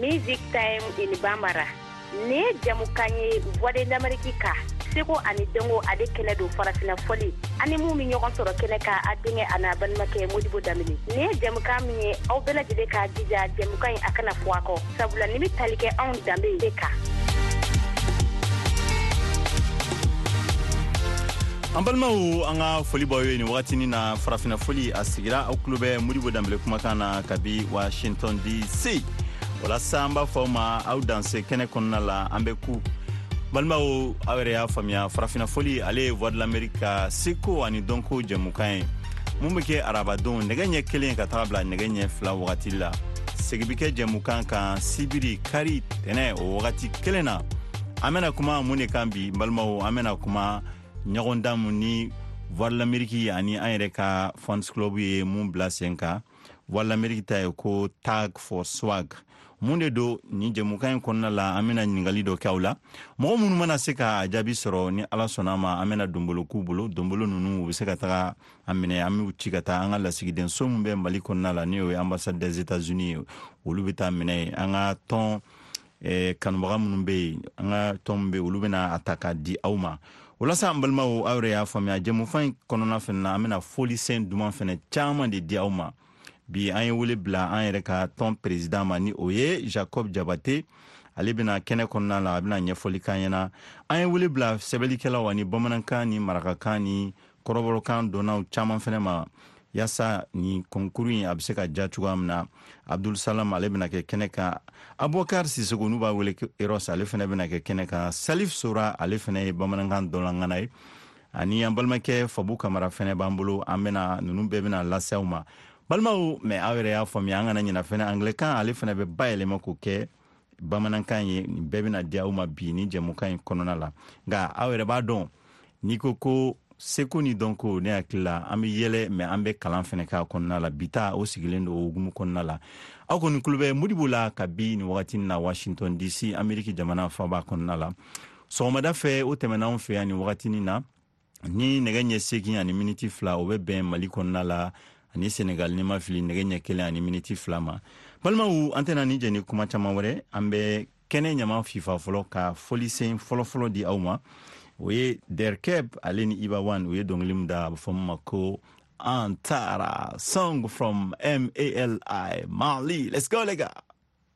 Music Time in Bambara. Ni ye jamukan ye Voix de l'Amérique ka seko ani dɔnko a bɛ kɛnɛ don farafina fɔli ani min bɛ ɲɔgɔn sɔrɔ kɛnɛ ka a denkɛ a n'a balimakɛ Modibo Dambele. Ni ye jamukan min ye aw bɛɛ lajɛlen k'a jija jamukan in a kana fɔ a kɔ. sabula ni bɛ tali kɛ anw danbe de kan an balimaw an ka foli bɔ ye nin wagatini na farafina foli a sigira aw tulo bɛ moribo danbele kumakan na kabi washington dc walasa an b'a fɔ aw ma aw danse kɛnɛ kɔnɔna la an bɛ ku balimaw aw yɛrɛ y'a faamuya farafina foli ale ye voix de l'amérique ka seko ani dɔnko jɛmukan ye mun bɛ kɛ arabadon nɛgɛ ɲɛ kelen ka taga bila nɛgɛ ɲɛ fila wagati la segi bɛ kɛ jɛmukan kan sibiri kari tɛnɛ o wagati kelen na an bɛna kuma mun de kan bi balimaw an bɛna kuma ɲɔgɔndan mun ni voie lameriki ani an yɛrɛ ka fans club ye mun bila sen kan voie lameriki ta ye ko tag for swag mun de don nin jɛmukan in kɔnɔna la an bɛna ɲininkali dɔ kɛ aw la mɔgɔ minnu mana se ka jaabi sɔrɔ ni ala sɔnna ma an bɛna donbolo k'u bolo donbolo ninnu u bɛ se ka taga an minɛ an b'u ci ka taa an ka lasigidenso min bɛ mali kɔnɔna la n'o ye ambassade des états unis ye olu bɛ taa minɛ an ka tɔn eh, kanubaga minnu bɛ yen an ka tɔn min bɛ yen olu bɛna a ta k'a di aw ma o la sa an balimaw aw yɛrɛ y'a faamuya jɛmufa in kɔnɔna fana na an bɛna folisɛn duman fana caman de di aw ma bi an ye wele bila an yɛrɛ ka tɔn perezidan ma ni o ye jacob jabate ale bɛna kɛnɛ kɔnɔna la a bɛna ɲɛfɔli kan ɲɛna an ye wele bila sɛbɛlikɛlaw ani bamanankan ni marakakan ni kɔrɔbɔrɔkan dɔnnaw caman fana ma yasa nin kɔnkuru in a bɛ se ka ja cogoya min na abdul salam ale bɛna kɛ kɛnɛ kan abubakar siseko n'u b'a wele eros ale fana bɛna kɛ kɛnɛ kan salif sora ale fana ye bamanankan dɔlangana ye ani an balimakɛ fabu kamara fana b'an bolo an bɛna ninnu bɛɛ bɛna lase aw ma balimaw mɛ aw yɛrɛ y'a faamuya an kana ɲinafɛnɛ anglɛkan ale fana bɛ bayɛlɛma k'o kɛ bamanankan ye nin bɛɛ bɛna di aw ma bi ni jɛmukan ye kɔnɔna la nka aw yɛrɛ b'a dɔn n'i ko ko seko ni dɔnko ne hakili la an bɛ yɛlɛ mɛ an bɛ kalan fɛnɛ k'a kɔnɔna la bi ta o sigilen don ogumu kɔnɔna la aw kɔni kulo bɛ modibo la ka bi ni wagati na washington dc ameriki jamana faba kɔnɔna la sɔgɔmada fɛ o tɛmɛn'anw fɛ yan ni wagatinin na ni nɛgɛ ɲɛ segin ani miniti fila o bɛ bɛn mali kɔnɔna la ani senegal ni ma fili nɛgɛ ɲɛ kelen ani miniti fila ma balimaw an tɛna ni jɛni kuma caman wɛrɛ an bɛ kɛnɛ ɲama fifa fɔlɔ ka fɔlisen fɔlɔfɔlɔ di aw ma o ye derkeb ale ni iba wan u ye dɔnkili min da a bɛ fɔ min ma ko an taara song from mali mali let's go lega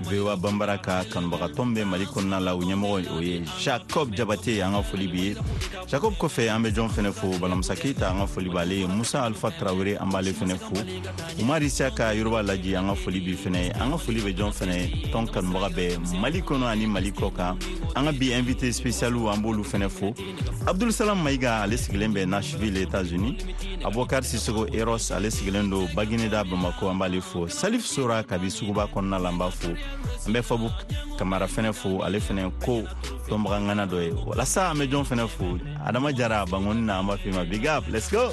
voa banbara ka kanubagatɔ bɛ mali kɔnɔna la u ɲɛmɔgɔ o ye jacob jabate ye an ka foli bi ye jacob kɔfɛ an bɛ jɔn fɛnɛ fo balamusa keita an ka foli b'ale ye musa alfa tarawele an b'ale fɛnɛ fo umar isa ka yoroba laji an ka foli bi fɛnɛ ye an ka foli bɛ jɔn fɛnɛ ye tɔn kanubaga bɛɛ mali kɔnɔ ani mali kɔ kan an ka bi invité spécialiw an b'olu fɛnɛ fo abdul salam mayiga ale sigilen bɛ nashville etats unis abokar sisogo eros ale sigilen don bagineda bamako an b'ale fo salif sora kabi suguba kɔnɔna la an b'a fo an bɛ fabu kamara fɛnɛ fo ale fɛnɛ ko dɔnbagangana dɔ ye walasa an bɛ jɔn fɛnɛ fo adama jara bangoni na an b'a fima big up let's go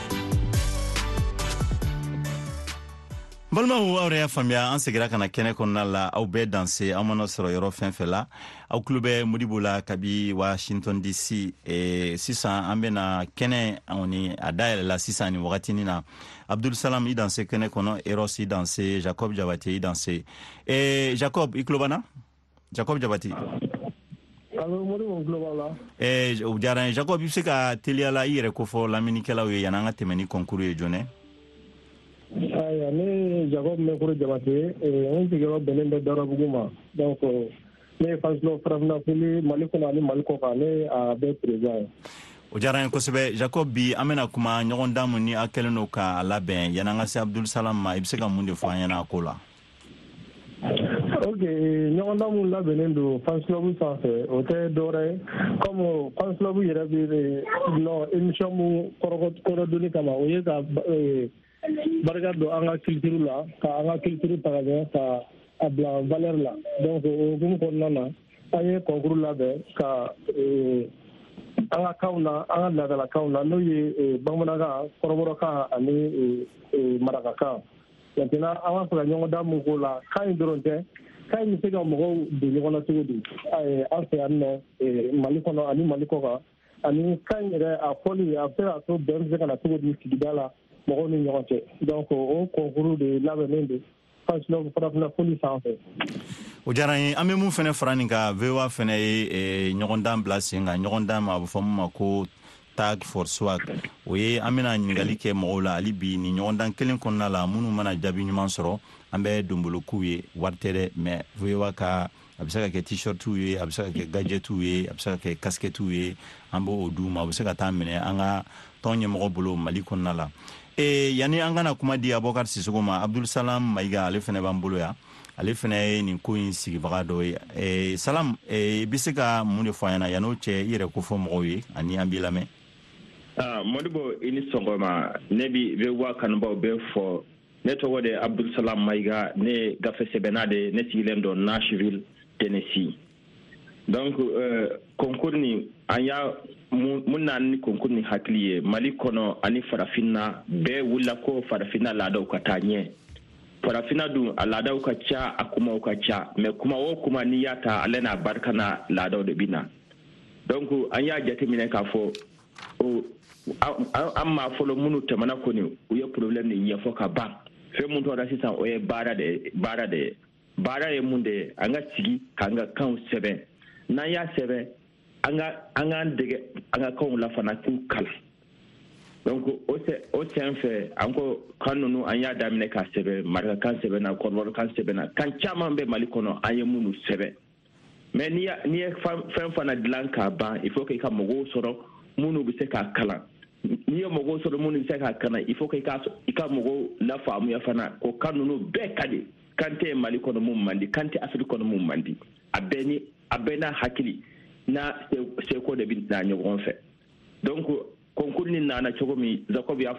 balimaw aw y'a faamuya an segira ka na kɛnɛ kɔnɔna la aw bɛɛ danse aw mana sɔrɔ yɔrɔ fɛn fɛ la aw tulo bɛ modibo la kabi washington dc e, sisan an bɛna kɛnɛ ani a dayɛlɛ la sisan ni wagatinin na abdulsalam i danse kɛnɛ kɔnɔ eros i danse jacob jabate i danse e, jacob i tulo banna jacob jabati Alo, Mori b'o tulo b'aw la. eh, o diyara n ye jacob i bɛ se ka teliya la i yɛrɛ ko fɔ laminikɛlaw ye yan'an ka tɛmɛ ni kɔnkuru ye jɔnɛ Ayiwa, ne ye Jacob Mekuru Jabate ye. Eh, N sigiyɔrɔ bɛnnen bɛ Darabugu ma. Donc, eh, ne ye Fansilo Farafinna Fili Mali kɔnɔ ani Mali kɔ kan. Ne ye a bɛɛ président ye. o diyara n ye kosɛbɛ jacob bi an bɛna kuma ɲɔgɔn dan mun ni a kɛlen don k'a labɛn yan'an ka se abdul salam ma i bɛ se ka mun de fɔ an ɲɛna a ko la ok ɲɔgɔndan minnu labɛnnen don fansilɔbu sanfɛ o tɛ dɔwɛrɛ ye kɔmi fansilɔbu yɛrɛ bɛ nɔ emisiyɔn minnu kɔrɔdonni kama o ye ka eh, barika don an ka kilitiri la ka an ka kilitiri ta ka ɲɛ ka a bila valɛri la donc o hukumu kɔnɔna na an ye kɔnkuru labɛn ka eh, an ka kanw na an ka laadalakanw na n'o ye eh, bamanankan kɔrɔbɔrɔkan ani marakakan maintenant an b'a fɛ ka ɲɔgɔn da mun k'o la kan in dɔrɔn tɛ kan in bɛ se ka mɔgɔw don ɲɔgɔn na cogo di an fɛ yan nɔ mali kɔnɔ ani mali kɔ kan ani kan in yɛrɛ a fɔli a bɛ se k'a to bɛn bɛ se ka na cogo di sigida la mɔgɔw ni ɲɔgɔn cɛ donc o kɔnkuru de labɛnnen don fasilɔn farafina foli sanfɛ o diyara ye an bɛ mun fana fara nin ka voa fana ye ɲɔgɔn dan bila sen kan ɲɔgɔn dan ma a bɛ fɔ min ma ko tag for swag o ye an bɛna ɲininkali kɛ mɔgɔw la hali bi ni ɲɔgɔndan kelen kɔnɔna la minnu mana jaabi ɲuman sɔrɔ an bɛ donbolokuw ye wari tɛ dɛ mɛ voa ka a bɛ se ka kɛ t-shirtiw ye a bɛ se ka kɛ gadjetiw ye a bɛ se ka kɛ kasiketiw ye an b'o o d'u ma u bɛ se ka taa minɛ an ka tɔn ɲɛmɔgɔ bolo mali kɔnɔna la ee yanni an kana kuma di abɔkari sisogo ma abdul salam mayiga ale fana b'an bolo yan ale fana ye nin ko in sigibaga dɔ ye eh, salam eh, i bɛ se ka mun de fɔ an ɲɛna yan'o cɛ i yɛrɛ ko fɔ mɔgɔw ye ani an b'i lamɛn ah, modibo i ni sɔgɔma ne bi bɛ wa kanubaaw bɛɛ fɔ ne tɔgɔ de abdulsalam mayiga ne gafe sɛbɛnna de ne sigilen dɔ nashville tennessee donc concours euh, nin an y'a mun na ni concours nin hakili ye mali kɔnɔ ani farafinna bɛɛ wulila ko farafinna laadaw ka taa ɲɛ farafinna dun a laadaw ka ca a kumaw ka ca mɛ kuma o kuma n'i y'a ta ale n'a barika na laadaw de bɛ na donc an y'a jateminɛ k'a fɔ o an ma fɔlɔ minnu tɛmɛna kɔni u ye problème de ɲɛfɔ ka ban fɛn mun tɔra sisan o ye baara de ye baara de ye baara ye mun de ye an ka sigi k'an ka kanw sɛbɛn n'an y'a sɛbɛn an ka an k'an dege an ka kanw la fana k'u kalan donc o o sɛn fɛ an ko kan ninnu an y'a daminɛ k'a sɛbɛn marakakan sɛbɛnna kɔrɔbɔrɔkan sɛbɛnna kan caman bɛ mali kɔnɔ an ye minnu sɛbɛn mɛ n'i ye fɛn fana dilan k'a ban il faut que i ka mɔgɔw sɔrɔ minnu bɛ se k'a kalan n'i ye mɔgɔw sɔrɔ minnu bɛ se k'a kalan il faut que i ka i ka mɔgɔw lafaamuya fana o kan ninnu bɛɛ ka di kan tɛ mali kɔnɔ mun man di kan tɛ afiriki kɔnɔ mun man di a bɛɛ ni a bɛɛ n'a hakili n'a seko de bɛ na ɲɔgɔn fɛ donc concours ni nana cogo min jacob y'a fɔ